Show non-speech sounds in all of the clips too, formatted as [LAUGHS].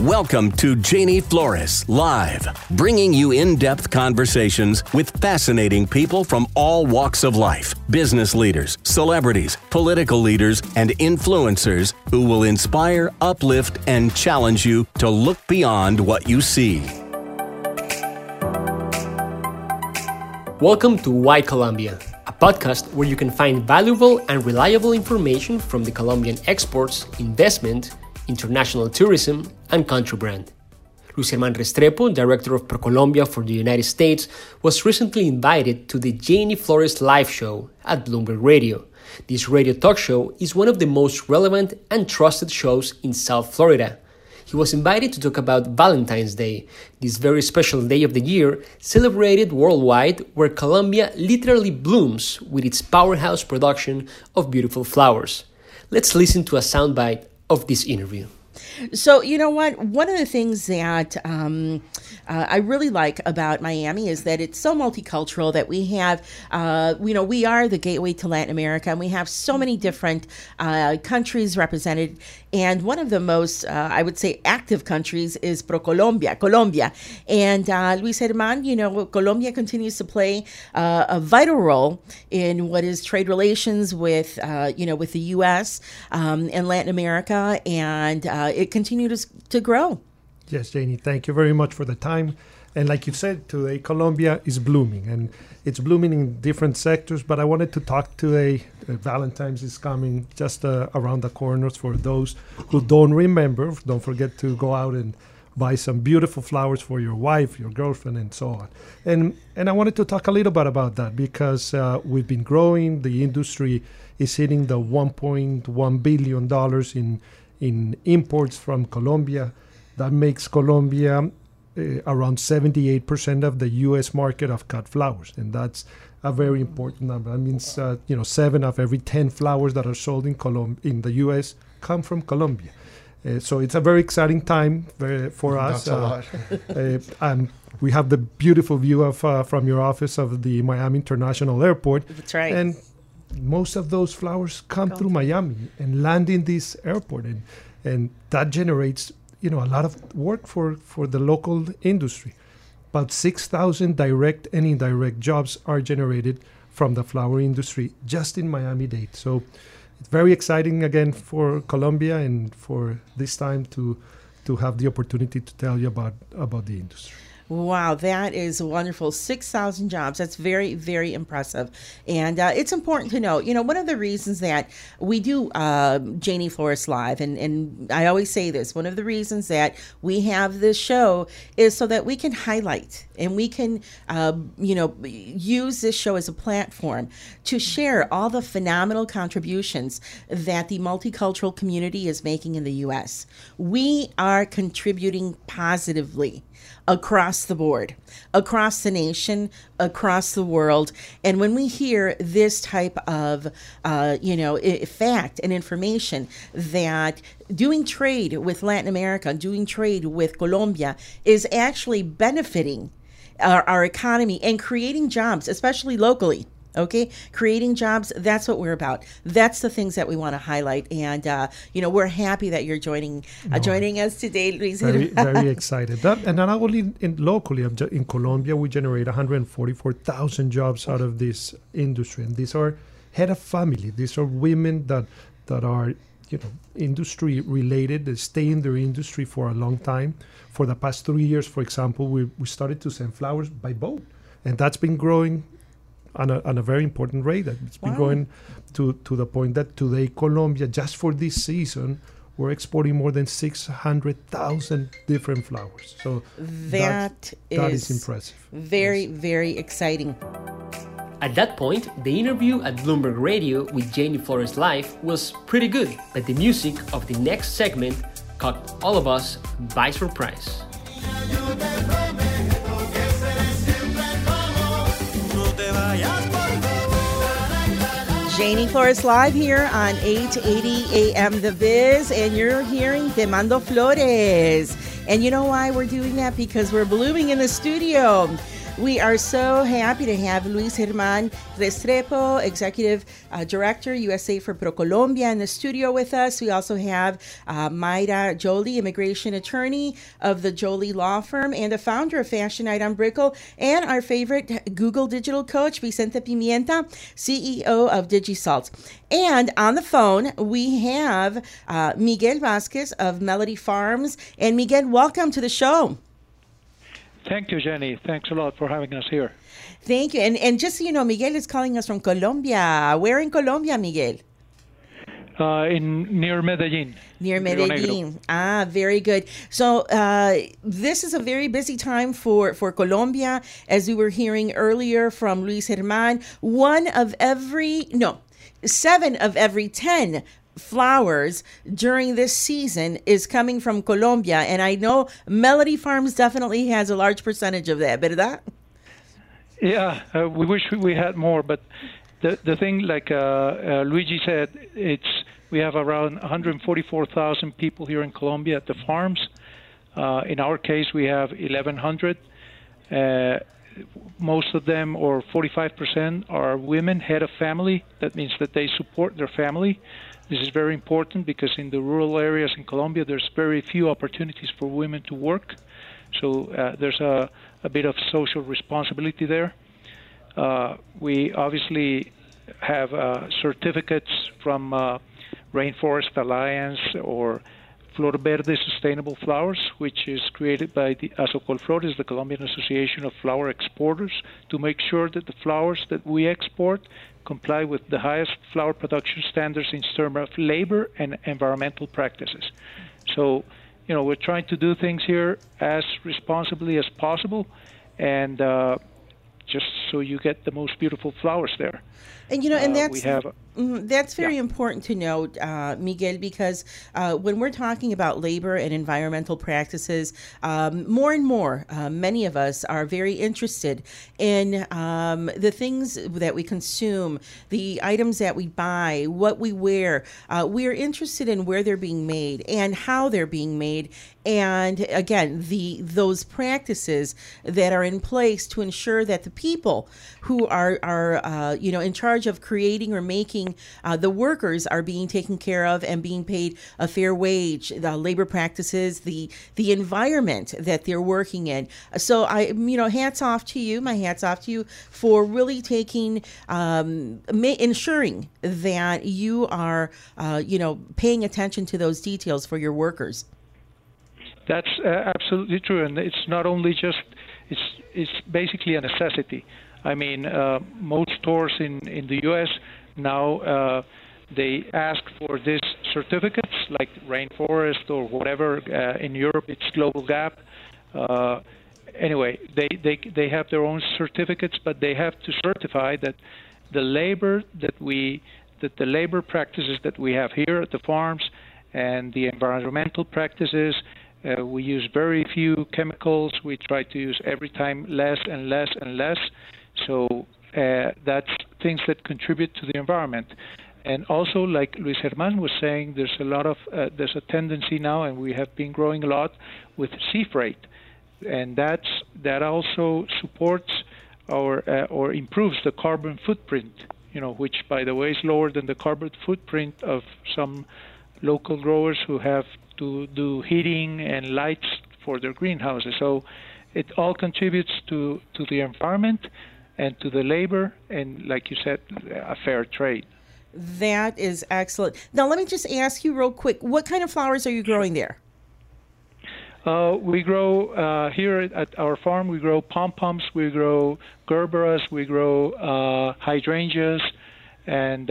Welcome to Janie Flores Live, bringing you in depth conversations with fascinating people from all walks of life business leaders, celebrities, political leaders, and influencers who will inspire, uplift, and challenge you to look beyond what you see. Welcome to Why Colombia, a podcast where you can find valuable and reliable information from the Colombian exports, investment, international tourism, and country brand. Luis German Restrepo, director of ProColombia for the United States, was recently invited to the Janie Flores live show at Bloomberg Radio. This radio talk show is one of the most relevant and trusted shows in South Florida. He was invited to talk about Valentine's Day, this very special day of the year celebrated worldwide where Colombia literally blooms with its powerhouse production of beautiful flowers. Let's listen to a soundbite of this interview. So, you know what? One of the things that um, uh, I really like about Miami is that it's so multicultural that we have, uh, you know, we are the gateway to Latin America and we have so many different uh, countries represented. And one of the most, uh, I would say, active countries is Pro Colombia, Colombia. And uh, Luis German, you know, Colombia continues to play uh, a vital role in what is trade relations with, you know, with the U.S. Um, and Latin America. And it continues to grow. Yes, Janie, thank you very much for the time. And like you said, today Colombia is blooming, and it's blooming in different sectors. But I wanted to talk today. Uh, Valentine's is coming just uh, around the corners. For those who don't remember, don't forget to go out and buy some beautiful flowers for your wife, your girlfriend, and so on. And and I wanted to talk a little bit about that because uh, we've been growing. The industry is hitting the 1.1 billion dollars in in imports from Colombia. That makes Colombia uh, around 78% of the U.S. market of cut flowers, and that's a very important number. That means uh, you know seven of every 10 flowers that are sold in Colom- in the U.S. come from Colombia. Uh, so it's a very exciting time for us. That's a lot. uh, and we have the beautiful view of uh, from your office of the Miami International Airport. That's right. And most of those flowers come through Miami and land in this airport, and and that generates you know a lot of work for for the local industry. About six thousand direct and indirect jobs are generated from the flower industry just in Miami-Dade. So it's very exciting again for Colombia and for this time to to have the opportunity to tell you about about the industry. Wow, that is wonderful. 6,000 jobs. That's very, very impressive. And uh, it's important to note, you know, one of the reasons that we do uh, Janie Flores Live, and, and I always say this, one of the reasons that we have this show is so that we can highlight and we can, uh, you know, use this show as a platform to share all the phenomenal contributions that the multicultural community is making in the U.S. We are contributing positively across the board, across the nation, across the world. And when we hear this type of, uh, you know, fact and information that doing trade with Latin America, doing trade with Colombia is actually benefiting our, our economy and creating jobs, especially locally okay? Creating jobs that's what we're about. That's the things that we want to highlight and uh, you know we're happy that you're joining uh, joining us today Luis. very, [LAUGHS] very excited. That, and not only in locally in Colombia we generate 144,000 jobs out of this industry and these are head of family. These are women that that are you know industry related. They stay in their industry for a long time. For the past three years for example we, we started to send flowers by boat and that's been growing on a, on a very important rate. It's been wow. growing to, to the point that today Colombia, just for this season, we're exporting more than 600,000 different flowers. So that, is, that is impressive. Very, yes. very exciting. At that point, the interview at Bloomberg Radio with Janie Flores Live was pretty good, but the music of the next segment caught all of us by surprise. Janie Flores live here on 880 AM The Biz, and you're hearing Te Mando Flores. And you know why we're doing that? Because we're blooming in the studio. We are so happy to have Luis German Restrepo, Executive uh, Director, USA for ProColombia, in the studio with us. We also have uh, Mayra Joli, Immigration Attorney of the Joli Law Firm and the founder of Fashion Night on Brickell, and our favorite Google Digital Coach, Vicente Pimienta, CEO of DigiSalt. And on the phone, we have uh, Miguel Vasquez of Melody Farms. And Miguel, welcome to the show. Thank you, Jenny. Thanks a lot for having us here. Thank you. And, and just so you know, Miguel is calling us from Colombia. Where in Colombia, Miguel? Uh, in near Medellin. Near Medellin. Ah, very good. So uh, this is a very busy time for for Colombia, as we were hearing earlier from Luis German. One of every no, seven of every ten flowers during this season is coming from Colombia, and I know Melody Farms definitely has a large percentage of that. ¿Verdad? Yeah, uh, we wish we had more, but the the thing, like uh, uh, Luigi said, it's we have around 144,000 people here in Colombia at the farms. Uh, in our case, we have 1,100. Most of them, or 45%, are women, head of family. That means that they support their family. This is very important because in the rural areas in Colombia, there's very few opportunities for women to work. So uh, there's a, a, bit of social responsibility there. Uh, we obviously have uh, certificates from uh, Rainforest Alliance or Flor Verde Sustainable Flowers, which is created by the Asocolflores, the Colombian Association of Flower Exporters, to make sure that the flowers that we export comply with the highest flower production standards in terms of labor and environmental practices. So, you know, we're trying to do things here as responsibly as possible, and uh, just so you get the most beautiful flowers there. And you know, and uh, that's we have. Mm, that's very yeah. important to note, uh, Miguel, because uh, when we're talking about labor and environmental practices, um, more and more, uh, many of us are very interested in um, the things that we consume, the items that we buy, what we wear. Uh, we are interested in where they're being made and how they're being made, and again, the those practices that are in place to ensure that the people who are are uh, you know in charge of creating or making uh, the workers are being taken care of and being paid a fair wage, the labor practices, the the environment that they're working in. So I you know hats off to you, my hats off to you for really taking um, ma- ensuring that you are uh, you know paying attention to those details for your workers. That's uh, absolutely true, and it's not only just it's it's basically a necessity. I mean, uh, most stores in in the U.S. now uh, they ask for these certificates, like Rainforest or whatever. Uh, in Europe, it's Global Gap. Uh, anyway, they they they have their own certificates, but they have to certify that the labor that we that the labor practices that we have here at the farms and the environmental practices uh, we use very few chemicals. We try to use every time less and less and less. So uh, that's things that contribute to the environment. And also, like Luis German was saying, there's a lot of uh, there's a tendency now, and we have been growing a lot with sea freight, and that's that also supports our uh, or improves the carbon footprint. You know, which by the way is lower than the carbon footprint of some local growers who have to do heating and lights for their greenhouses. So it all contributes to, to the environment and to the labor and, like you said, a fair trade. That is excellent. Now, let me just ask you real quick what kind of flowers are you growing there? Uh, we grow uh, here at our farm. We grow pom poms, we grow gerberas, we grow uh, hydrangeas, and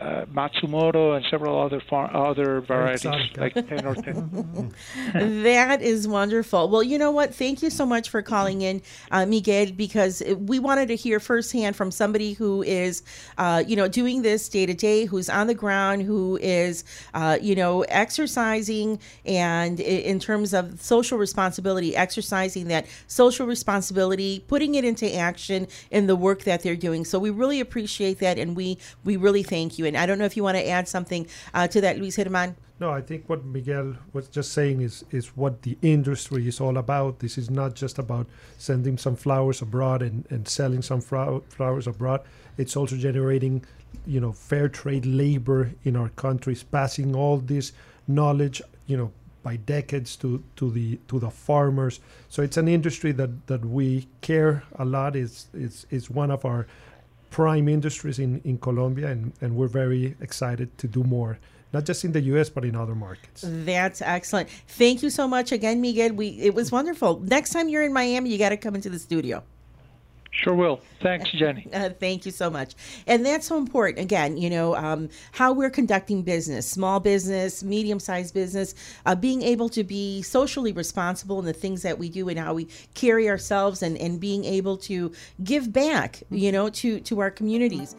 uh, Matsumoto and several other far- other varieties, like 10 or 10. [LAUGHS] that is wonderful. Well, you know what? Thank you so much for calling in, uh, Miguel, because we wanted to hear firsthand from somebody who is, uh, you know, doing this day to day, who's on the ground, who is, uh, you know, exercising and in terms of social responsibility, exercising that social responsibility, putting it into action in the work that they're doing. So we really appreciate that, and we we really thank you. And I don't know if you want to add something uh, to that, Luis German. No, I think what Miguel was just saying is is what the industry is all about. This is not just about sending some flowers abroad and, and selling some flowers abroad. It's also generating, you know, fair trade labor in our countries, passing all this knowledge, you know, by decades to, to the to the farmers. So it's an industry that, that we care a lot. It's, it's, it's one of our prime industries in, in Colombia, and, and we're very excited to do more not just in the U.S. but in other markets. That's excellent. Thank you so much again, Miguel. We it was wonderful. Next time you're in Miami, you got to come into the studio. Sure will. Thanks, [LAUGHS] Jenny. Uh, thank you so much. And that's so important. Again, you know, um, how we're conducting business, small business, medium sized business, uh, being able to be socially responsible in the things that we do and how we carry ourselves and, and being able to give back, you know, to, to our communities.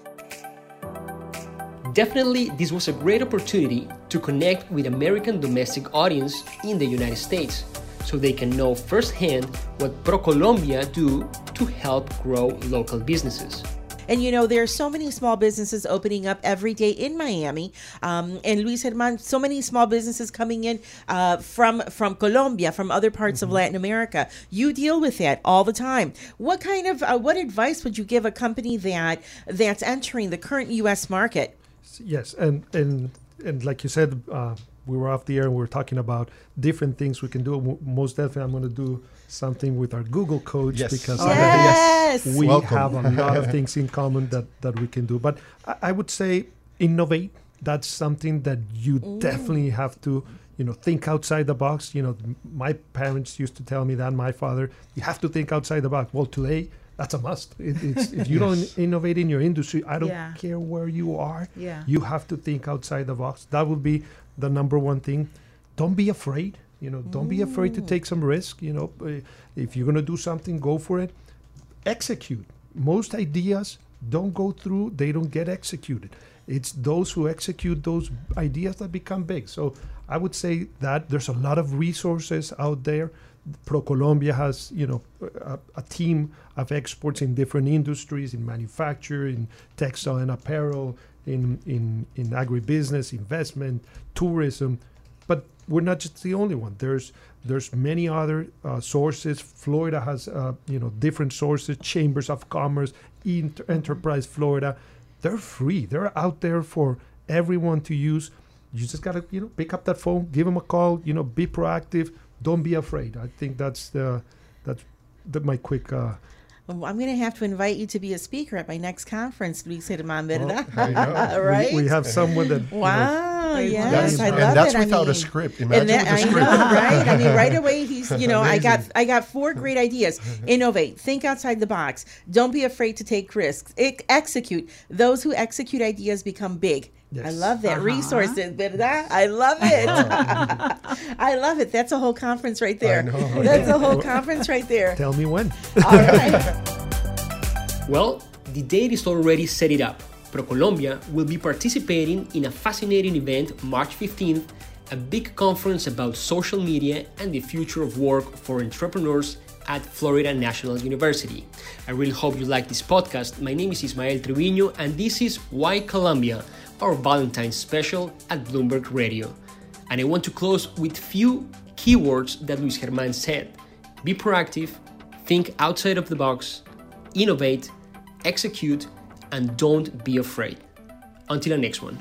Definitely, this was a great opportunity to connect with American domestic audience in the United States so they can know firsthand what ProColombia do to help grow local businesses. And you know, there are so many small businesses opening up every day in Miami. Um, and Luis German, so many small businesses coming in uh, from from Colombia, from other parts mm-hmm. of Latin America. You deal with that all the time. What kind of uh, what advice would you give a company that that's entering the current U.S. market? Yes, and and and like you said. Uh, we were off the air and we were talking about different things we can do. Most definitely, I'm going to do something with our Google coach yes. because oh, yes. we Welcome. have a lot of [LAUGHS] things in common that, that we can do. But I, I would say innovate. That's something that you mm. definitely have to, you know, think outside the box. You know, my parents used to tell me that. My father, you have to think outside the box. Well, today that's a must. It, if you [LAUGHS] yes. don't innovate in your industry, I don't yeah. care where you are. Yeah. You have to think outside the box. That would be the number one thing. Don't be afraid. You know, don't mm. be afraid to take some risk. You know, uh, if you're gonna do something, go for it. Execute. Most ideas don't go through; they don't get executed. It's those who execute those ideas that become big. So I would say that there's a lot of resources out there. ProColombia has, you know, a, a, team of experts in different industries, in manufacturing, in textile and apparel, in, in, in agribusiness, investment, tourism. But we're not just the only one. There's there's many other uh, sources. Florida has uh, you know different sources, chambers of commerce, Inter- Enterprise Florida. They're free. They're out there for everyone to use. You just gotta you know pick up that phone, give them a call. You know, be proactive. Don't be afraid. I think that's the that's the, my quick uh, I'm going to have to invite you to be a speaker at my next conference, Luis German Verdad. Well, right? [LAUGHS] We, we, have someone that. Wow, you know, yes, I love and that's it. without I mean, a script. Imagine that, with a script. I know, [LAUGHS] right? I mean, right [LAUGHS] away he's, you know, I got, I got four great ideas. Innovate, think outside the box, don't be afraid to take risks, execute. Those who execute ideas become big. Yes. I love that. Uh-huh. Resources, ¿verdad? I love it. I [LAUGHS] love it. That's a whole conference right there. [LAUGHS] That's a whole conference right there. Tell me when. All right. [LAUGHS] well, the date is already set it up. ProColombia will be participating in a fascinating event March 15th, a big conference about social media and the future of work for entrepreneurs at Florida National University. I really hope you like this podcast. My name is Ismael Trevino, and this is Why Colombia our Valentine's special at Bloomberg Radio. And I want to close with few keywords that Luis German said. Be proactive, think outside of the box, innovate, execute, and don't be afraid. Until the next one.